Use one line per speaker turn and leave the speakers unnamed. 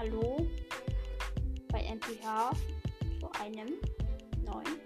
Hallo bei MPH zu einem neuen